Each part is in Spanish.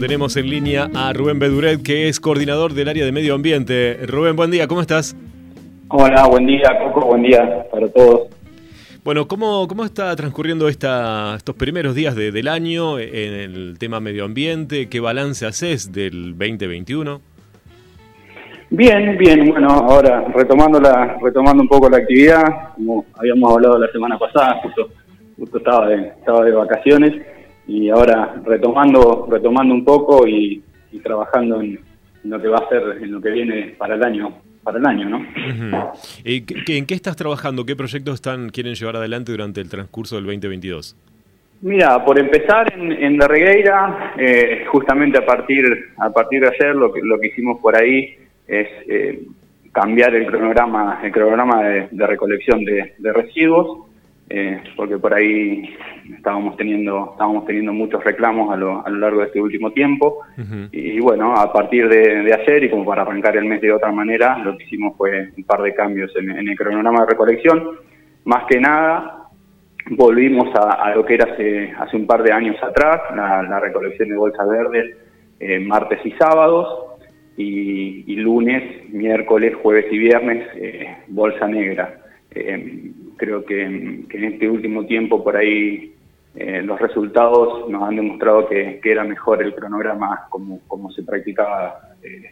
Tenemos en línea a Rubén Beduret, que es coordinador del área de medio ambiente. Rubén, buen día, ¿cómo estás? Hola, buen día, Coco, buen día para todos. Bueno, ¿cómo, cómo está transcurriendo esta, estos primeros días del año en el tema medio ambiente? ¿Qué balance haces del 2021? Bien, bien, bueno, ahora retomando la, retomando un poco la actividad, como habíamos hablado la semana pasada, justo, justo estaba de, estaba de vacaciones y ahora retomando retomando un poco y, trabajando en, lo que va a ser en lo que viene para el año para el año no ¿Y ¿En qué estás trabajando qué proyectos están quieren llevar adelante durante el transcurso del 2022 Mira, por empezar en, en La Regueira, eh, justamente a partir a partir de ayer lo que lo que hicimos por ahí es eh, cambiar el cronograma el cronograma de, recolección de, de residuos eh, porque por ahí estábamos teniendo estábamos teniendo muchos reclamos a lo, a lo largo de este último tiempo. Y, bueno a partir de, ayer y como para arrancar el mes de otra manera lo que hicimos fue un par de cambios en, el cronograma de recolección. Más que nada volvimos a, lo que era hace, hace un par de años atrás la, recolección de bolsas verdes eh, martes y sábados y, lunes miércoles jueves y viernes eh, bolsa negra creo que, en este último tiempo por ahí eh, los resultados nos han demostrado que, era mejor el cronograma como, como se practicaba eh,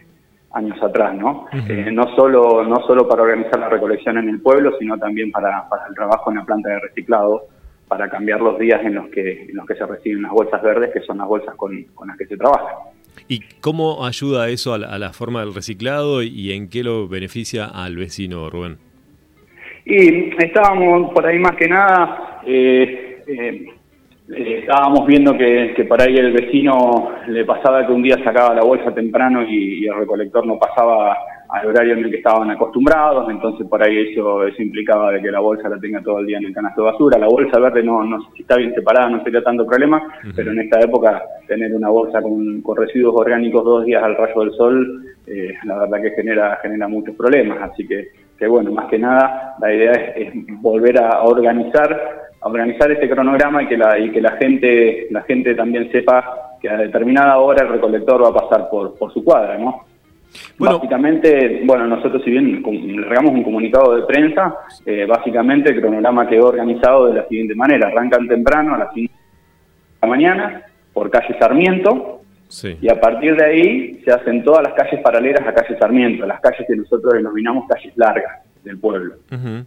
años atrás, ¿no? Eh, no solo no solo para organizar la recolección en el pueblo, sino también para, para el trabajo en la planta de reciclado, para cambiar los días en los que en los que se reciben las bolsas verdes, que son las bolsas con, con las que se trabaja. ¿Y cómo ayuda eso a la forma del reciclado y en qué lo beneficia al vecino, Rubén? Y estábamos por ahí más que nada, eh, eh, eh, estábamos viendo que, que, por ahí el vecino le pasaba que un día sacaba la bolsa temprano y, el recolector no pasaba al horario en el que estaban acostumbrados, entonces por ahí eso, eso implicaba de que la bolsa la tenga todo el día en el canasto de basura. La bolsa verde no, no si está bien separada no sería tanto problema, pero en esta época tener una bolsa con, con residuos orgánicos dos días al rayo del sol, la verdad que genera, genera muchos problemas, así que que bueno, más que nada la idea es, volver a organizar a organizar este cronograma y que la y que la gente la gente también sepa que a determinada hora el recolector va a pasar por por su cuadra, ¿no? Básicamente, bueno, nosotros si bien le regamos un comunicado de prensa, eh, básicamente el cronograma quedó organizado de la siguiente manera. Arrancan temprano a las 5 de la mañana por calle Sarmiento, y a partir de ahí se hacen todas las calles paralelas a calle Sarmiento, las calles que nosotros denominamos calles largas del pueblo.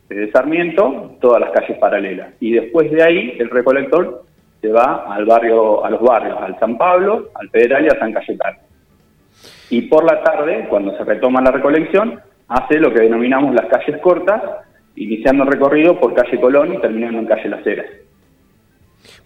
Desde Sarmiento, todas las calles paralelas. Y después de ahí, el recolector se va al barrio, a los barrios, al San Pablo, al Federal y a San Cayetano. Y por la tarde, cuando se retoma la recolección, hace lo que denominamos las calles cortas, iniciando el recorrido por calle Colón y terminando en calle Las Heras.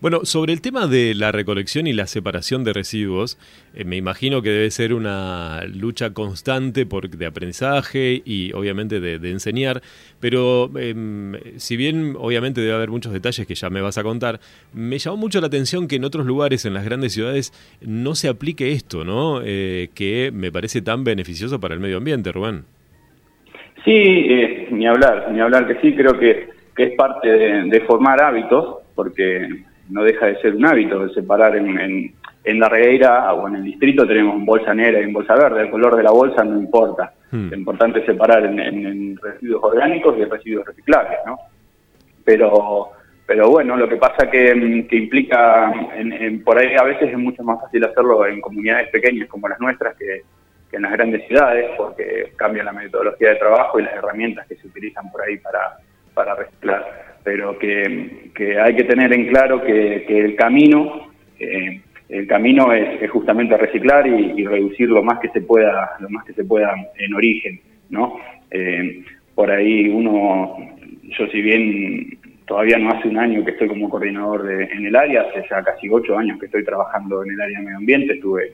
Bueno, sobre el tema de la recolección y la separación de residuos, eh, me imagino que debe ser una lucha constante de aprendizaje y obviamente de, enseñar, pero em, si bien obviamente debe haber muchos detalles que ya me vas a contar, me llamó mucho la atención que en otros lugares, en las grandes ciudades, no se aplique esto, ¿no? Eh, que me parece tan beneficioso para el medio ambiente, Rubén. Sí, eh, ni hablar, ni hablar que sí, creo que, es parte de formar hábitos, porque no deja de ser un hábito de separar en, en, la regueira o en el distrito tenemos bolsa negra y bolsa verde, el color de la bolsa no importa, hmm. lo importante es separar en, residuos orgánicos y residuos reciclables, ¿no? Pero, pero bueno, lo que pasa que, que implica, en, por ahí a veces es mucho más fácil hacerlo en comunidades pequeñas como las nuestras que, que en las grandes ciudades, porque cambia la metodología de trabajo y las herramientas que se utilizan por ahí para, para reciclar pero que, que hay que tener en claro que, que el camino eh, el camino es, justamente reciclar y, reducir lo más que se pueda lo más que se pueda en origen no eh, por ahí uno yo si bien todavía no hace un año que estoy como coordinador de, en el área hace ya casi ocho años que estoy trabajando en el área de medio ambiente estuve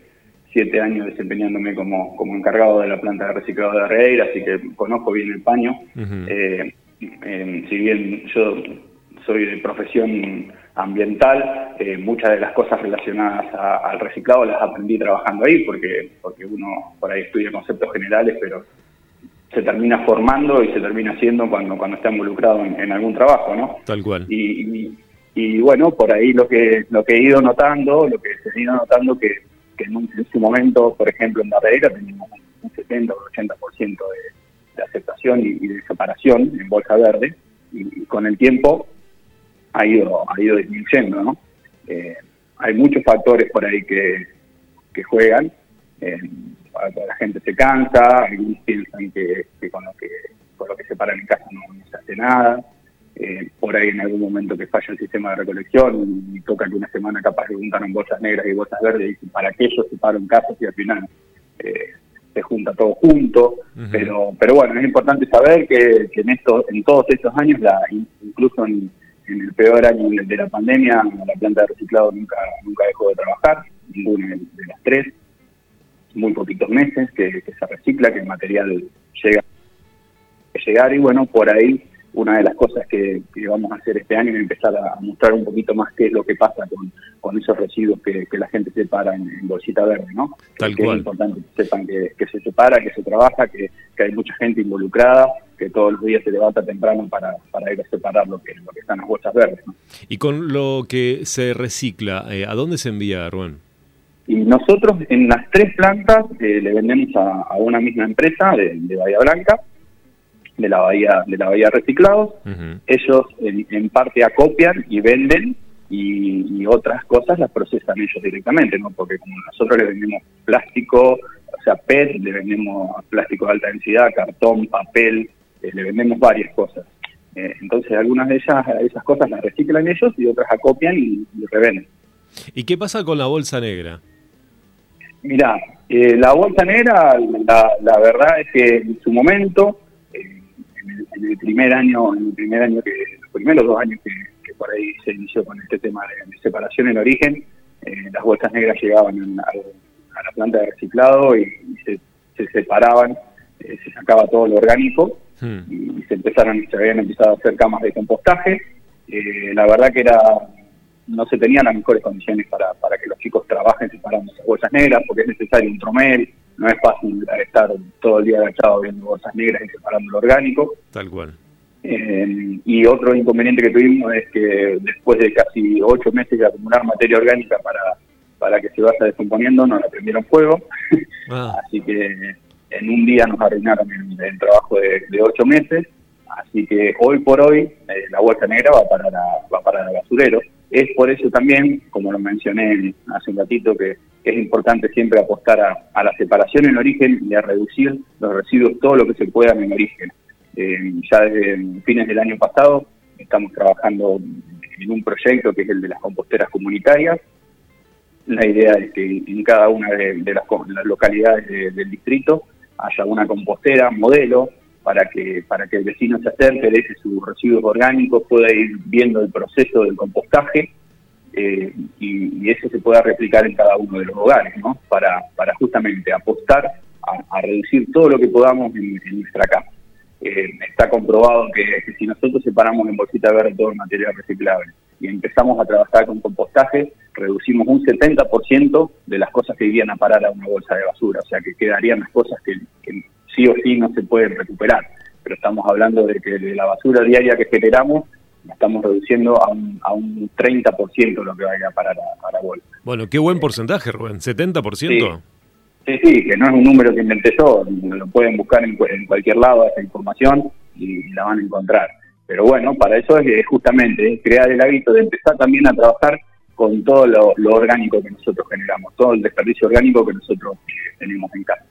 siete años desempeñándome como, como encargado de la planta de reciclado de Arreira, así que conozco bien el paño. eh, si bien yo soy de profesión ambiental, eh, muchas de las cosas relacionadas al reciclado las aprendí trabajando ahí, porque, porque uno por ahí estudia conceptos generales, pero se termina formando y se termina haciendo cuando, cuando está involucrado en, algún trabajo, ¿no? Tal cual. Y, y, bueno, por ahí lo que, lo que he ido notando, lo que he ido notando que, en, un, en, su momento, por ejemplo, en Barreira teníamos un 70 o 80% de, de aceptación y, de separación en bolsa verde, y, con el tiempo ha ido, ha ido disminuyendo, ¿no? Eh, hay muchos factores por ahí que, que juegan. Eh, la gente se cansa, algunos piensan que, con lo que con lo que se paran en casa no, se hace nada. Eh, por ahí en algún momento que falla el sistema de recolección y toca que una semana capaz que juntaron bolsas negras y bolsas verdes y para qué ellos se paran en casa y al final eh, se junta todo junto. Pero pero bueno, es importante saber que, en esto, en todos estos años, la incluso en, el peor año de la pandemia, la planta de reciclado nunca nunca dejó de trabajar, ninguna de las tres muy poquitos meses que, se recicla, que el material llega a llegar y bueno, por ahí una de las cosas que, vamos a hacer este año es empezar a mostrar un poquito más qué es lo que pasa con, con esos residuos que, la gente separa en, bolsita verde, ¿no? Tal que Es importante que sepan que, se separa, que se trabaja, que, hay mucha gente involucrada, que todos los días se levanta temprano para, para ir a separar lo que, lo que están las bolsas verdes. Y con lo que se recicla, eh, ¿a dónde se envía, Rubén? Y nosotros en las tres plantas eh, le vendemos a, una misma empresa de, Bahía Blanca, de la Bahía de la Bahía Reciclados. Ellos en, parte acopian y venden y, otras cosas las procesan ellos directamente, ¿no? Porque como nosotros le vendemos plástico, o sea, PET, le vendemos plástico de alta densidad, cartón, papel, eh, le vendemos varias cosas. Eh, entonces algunas de esas, esas cosas las reciclan ellos y otras acopian y revenden. ¿Y qué pasa con la bolsa negra? Mira, eh, la bolsa negra, la, verdad es que en su momento, eh, en, el, primer año, en el primer año que, los primeros dos años que, por ahí se inició con este tema de, separación en origen, eh, las bolsas negras llegaban a, la planta de reciclado y, se, separaban, se sacaba todo lo orgánico hmm. y, se empezaron, se habían empezado a hacer camas de compostaje. la verdad que era no se tenían las mejores condiciones para, para que los chicos trabajen separando esas bolsas negras, porque es necesario un tromel, no es fácil estar todo el día agachado viendo bolsas negras y separando lo orgánico. Tal cual. Eh, y otro inconveniente que tuvimos es que después de casi ocho meses de acumular materia orgánica para, para que se vaya descomponiendo, nos la prendieron fuego. Ah. Así que en un día nos arruinaron el, trabajo de, ocho meses. Así que hoy por hoy eh, la bolsa negra va para, la, va para el basurero. Es por eso también, como lo mencioné hace un ratito, que es importante siempre apostar a, la separación en origen y a reducir los residuos todo lo que se pueda en origen. Eh, ya desde fines del año pasado estamos trabajando en un proyecto que es el de las composteras comunitarias. La idea es que en cada una de, las, localidades del distrito haya una compostera modelo para que para que el vecino se acerque, deje sus residuos orgánicos, pueda ir viendo el proceso del compostaje eh, y, eso se pueda replicar en cada uno de los hogares, ¿no? Para, para justamente apostar a, reducir todo lo que podamos en, nuestra casa. Eh, está comprobado que, si nosotros separamos en bolsita verde todo el material reciclable y empezamos a trabajar con compostaje, reducimos un 70% de las cosas que irían a parar a una bolsa de basura, o sea que quedarían las cosas que sí o sí no se pueden recuperar. Pero estamos hablando de que de la basura diaria que generamos, estamos reduciendo a un, a un 30% lo que vaya a parar a, la bolsa. Bueno, qué buen porcentaje, Rubén, ¿70%? Sí. sí, que no es un número que inventé yo, lo pueden buscar en, cualquier lado esa información y la van a encontrar. Pero bueno, para eso es justamente crear el hábito de empezar también a trabajar con todo lo, lo orgánico que nosotros generamos, todo el desperdicio orgánico que nosotros tenemos en casa.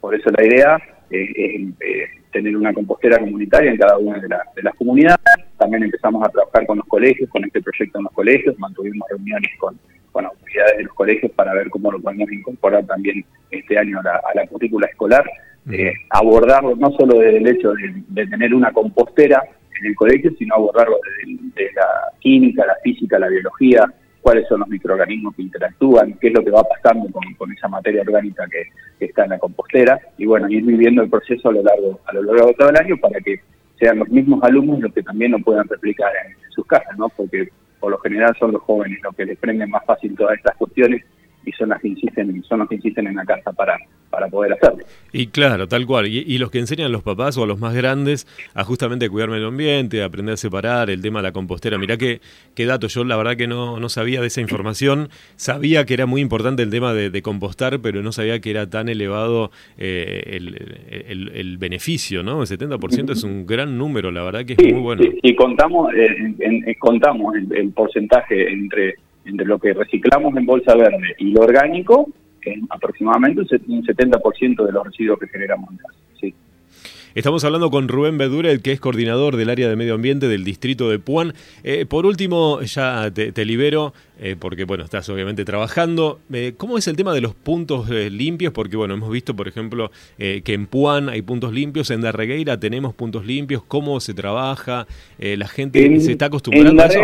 Por eso la idea es, tener una compostera comunitaria en cada una de, las comunidades. También empezamos a trabajar con los colegios, con este proyecto en los colegios, mantuvimos reuniones con, con autoridades de los colegios para ver cómo lo podemos incorporar también este año a la, currícula escolar, eh, abordarlo no solo desde el hecho de, tener una compostera en el colegio, sino abordarlo desde, la química, la física, la biología, cuáles son los microorganismos que interactúan, qué es lo que va pasando con, esa materia orgánica que, está en la compostera y bueno, ir viviendo el proceso a lo largo a lo largo de todo el año para que sean los mismos alumnos los que también lo puedan replicar en, sus casas, ¿no? Porque por lo general son los jóvenes los que les prenden más fácil todas estas cuestiones y son las que insisten son los que insisten en la casa para, para poder hacerlo. Y claro, tal cual. Y, los que enseñan los papás o a los más grandes a justamente cuidar el ambiente, a aprender a separar, el tema de la compostera. Mirá qué, qué dato, yo la verdad que no, no sabía de esa información. Sabía que era muy importante el tema de, compostar, pero no sabía que era tan elevado eh, el, el, beneficio, ¿no? El 70% es un gran número, la verdad que es muy bueno. Y contamos, eh, contamos el, porcentaje entre, entre lo que reciclamos en bolsa verde y lo orgánico, aproximadamente un 70% de los residuos que generamos. Sí. Estamos hablando con Rubén Bedure, que es coordinador del área de medio ambiente del distrito de Puan. Eh, por último, ya te, libero, eh, porque bueno, estás obviamente trabajando. Eh, ¿Cómo es el tema de los puntos limpios? Porque bueno, hemos visto, por ejemplo, que en Puan hay puntos limpios, en Darregueira tenemos puntos limpios. ¿Cómo se trabaja? ¿La gente se está acostumbrando en a eso?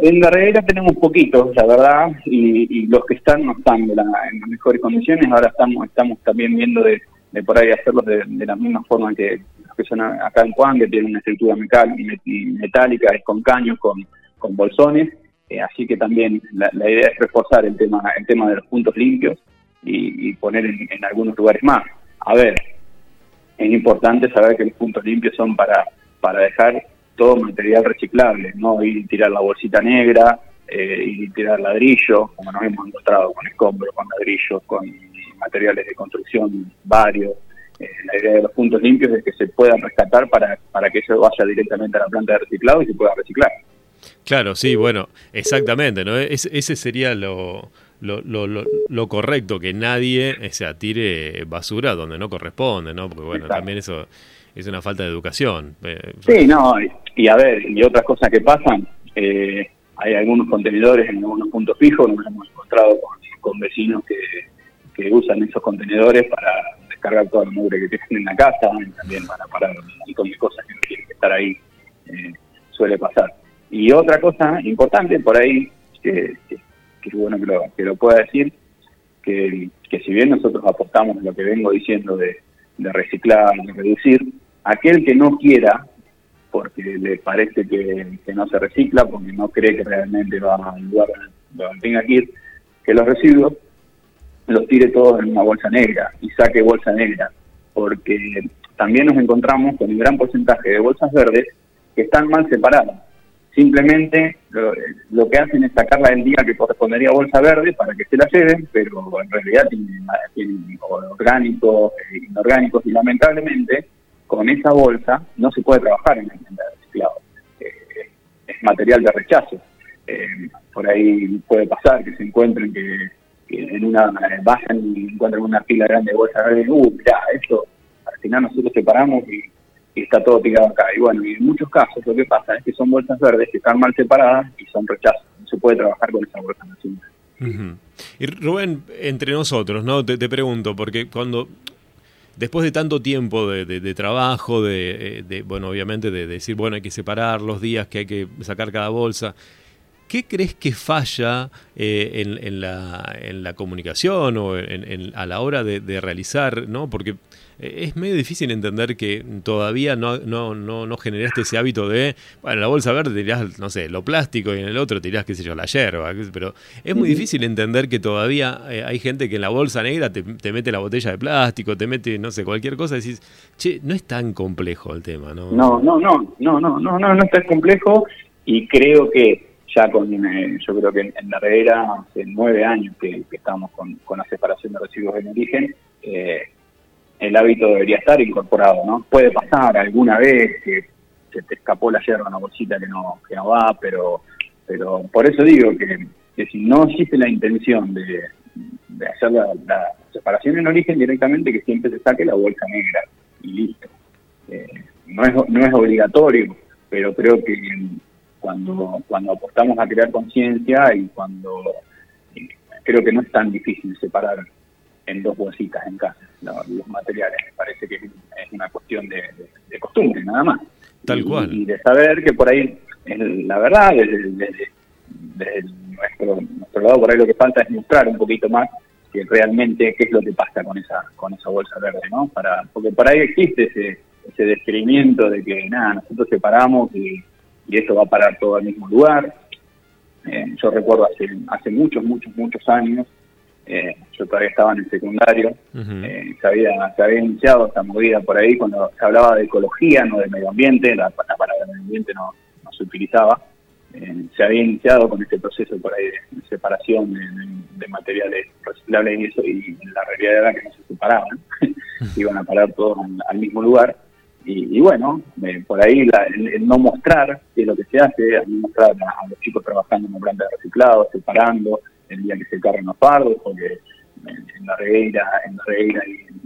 En Darregueira tenemos poquitos, la verdad, y, los que están no están en las mejores condiciones. Ahora estamos, estamos también viendo de de por ahí hacerlos de, la misma forma que los que son acá en Juan, que tienen una estructura metálica, es con caños, con, con bolsones, eh, así que también la, idea es reforzar el tema, el tema de los puntos limpios y, poner en, algunos lugares más. A ver, es importante saber que los puntos limpios son para, para dejar todo material reciclable, no ir y tirar la bolsita negra, eh, ir y tirar ladrillo, como nos hemos encontrado con escombros, con ladrillos, con materiales de construcción varios. Eh, la idea de los puntos limpios es que se puedan rescatar para, para que eso vaya directamente a la planta de reciclado y se pueda reciclar. Claro, sí, bueno, exactamente, ¿no? ese sería lo, lo, lo, lo, correcto, que nadie o sea, tire basura donde no corresponde, ¿no? Porque bueno, también eso es una falta de educación. Eh, sí, no, y, a ver, y otras cosas que pasan, eh, hay algunos contenedores en algunos puntos fijos, nos hemos encontrado con vecinos que que usan esos contenedores para descargar toda la mugre que tienen en la casa, y también para parar un montón de cosas que no tienen que estar ahí, eh, suele pasar. Y otra cosa importante por ahí, que, es bueno que lo, que lo pueda decir, que, si bien nosotros apostamos lo que vengo diciendo de, reciclar, de reducir, aquel que no quiera, porque le parece que, no se recicla, porque no cree que realmente va al lugar donde tenga que ir, que los residuos los tire todos en una bolsa negra y saque bolsa negra, porque también nos encontramos con un gran porcentaje de bolsas verdes que están mal separadas. Simplemente lo, que hacen es sacarla del día que correspondería a bolsa verde para que se la lleven, pero en realidad tienen, orgánicos, e inorgánicos, y lamentablemente con esa bolsa no se puede trabajar en el reciclado. Eh, es material de rechazo. Eh, por ahí puede pasar que se encuentren que en una vayan y encuentran una pila grande de bolsas verdes, uh, mirá, esto, al final nosotros separamos y, está todo pegado acá. Y bueno, y en muchos casos lo que pasa es que son bolsas verdes que están mal separadas y son rechazos. No se puede trabajar con esas bolsas uh Y Rubén, entre nosotros, ¿no? Te, pregunto, porque cuando después de tanto tiempo de, trabajo, de, de, bueno, obviamente de, decir, bueno, hay que separar los días que hay que sacar cada bolsa, ¿Qué crees que falla eh, en, la, en, la, comunicación o en, a la hora de, realizar? ¿no? Porque eh, es medio difícil entender que todavía no, no, no, no generaste ese hábito de, bueno, en la bolsa verde tirás, no sé, lo plástico y en el otro tirás, qué sé yo, la hierba. Pero es muy difícil entender que todavía eh, hay gente que en la bolsa negra te, mete la botella de plástico, te mete, no sé, cualquier cosa. Y decís, che, no es tan complejo el tema, ¿no? No, no, no, no, no, no, no, no es tan complejo y creo que ya con, eh, yo creo que en, la Herrera hace nueve años que, estamos con, la separación de residuos en origen, eh, el hábito debería estar incorporado, ¿no? Puede pasar alguna vez que se te escapó la hierba en una bolsita que no, que no va, pero, pero por eso digo que, si no existe la intención de, hacer la, separación en origen directamente, que siempre se saque la bolsa negra y listo. Eh, no, es, no es obligatorio, pero creo que cuando, cuando apostamos a crear conciencia y cuando creo que no es tan difícil separar en dos bolsitas en casa los materiales. Me parece que es una cuestión de, costumbre, nada más. Tal cual. Y de saber que por ahí, la verdad, desde, nuestro, nuestro lado, por ahí lo que falta es mostrar un poquito más que realmente qué es lo que pasa con esa con esa bolsa verde, ¿no? Para porque por ahí existe ese ese descrimiento de que nada, nosotros separamos y y esto va a parar todo al mismo lugar. Eh, yo recuerdo hace, hace muchos, muchos, muchos años, eh, yo todavía estaba en el secundario, eh, se, había, se había iniciado esta movida por ahí cuando se hablaba de ecología, no de medio ambiente, la, palabra medio ambiente no, no se utilizaba, se había iniciado con este proceso por ahí de, separación de, materiales reciclables y eso, y la realidad era que no se separaban, iban a parar todos al, mismo lugar. Y, bueno, por ahí el, no mostrar qué es lo que se hace, el no mostrar a, los chicos trabajando en una planta de reciclado, separando, el día que se cargan los fardos, porque en, la regueira, en la regueira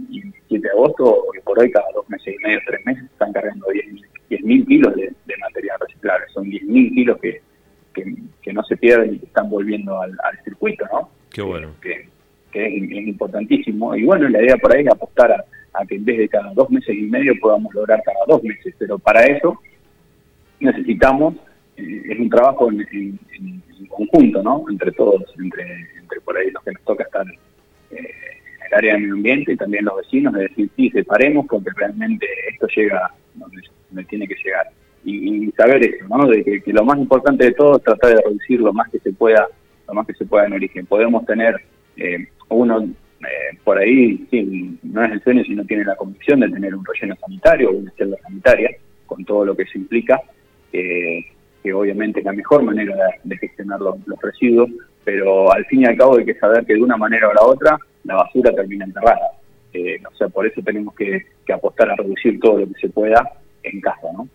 y, el 7 de agosto, hoy por hoy cada dos meses y medio, tres meses, están cargando 10.000 kilos de, material reciclable. Son 10.000 kilos que, que, no se pierden y que están volviendo al, circuito, ¿no? Qué bueno. Que, es, importantísimo. Y bueno, la idea por ahí es apostar a, que en vez de cada dos meses y medio podamos lograr cada dos meses. Pero para eso necesitamos, eh, es un trabajo en, conjunto, ¿no? Entre todos, entre, entre por ahí los que nos toca estar eh, en el área de medio ambiente y también los vecinos, de decir, sí, separemos porque realmente esto llega donde, tiene que llegar. Y, saber eso, ¿no? De que, lo más importante de todo es tratar de reducir lo más que se pueda, lo más que se pueda en origen. Podemos tener eh, uno eh, por ahí, sí, no es el sueño si no tiene la convicción de tener un relleno sanitario o una celda sanitaria, con todo lo que se implica, eh, que obviamente es la mejor manera de, gestionar los, residuos, pero al fin y al cabo hay que saber que de una manera o la otra la basura termina enterrada. o sea, por eso tenemos que, que apostar a reducir todo lo que se pueda en casa, ¿no?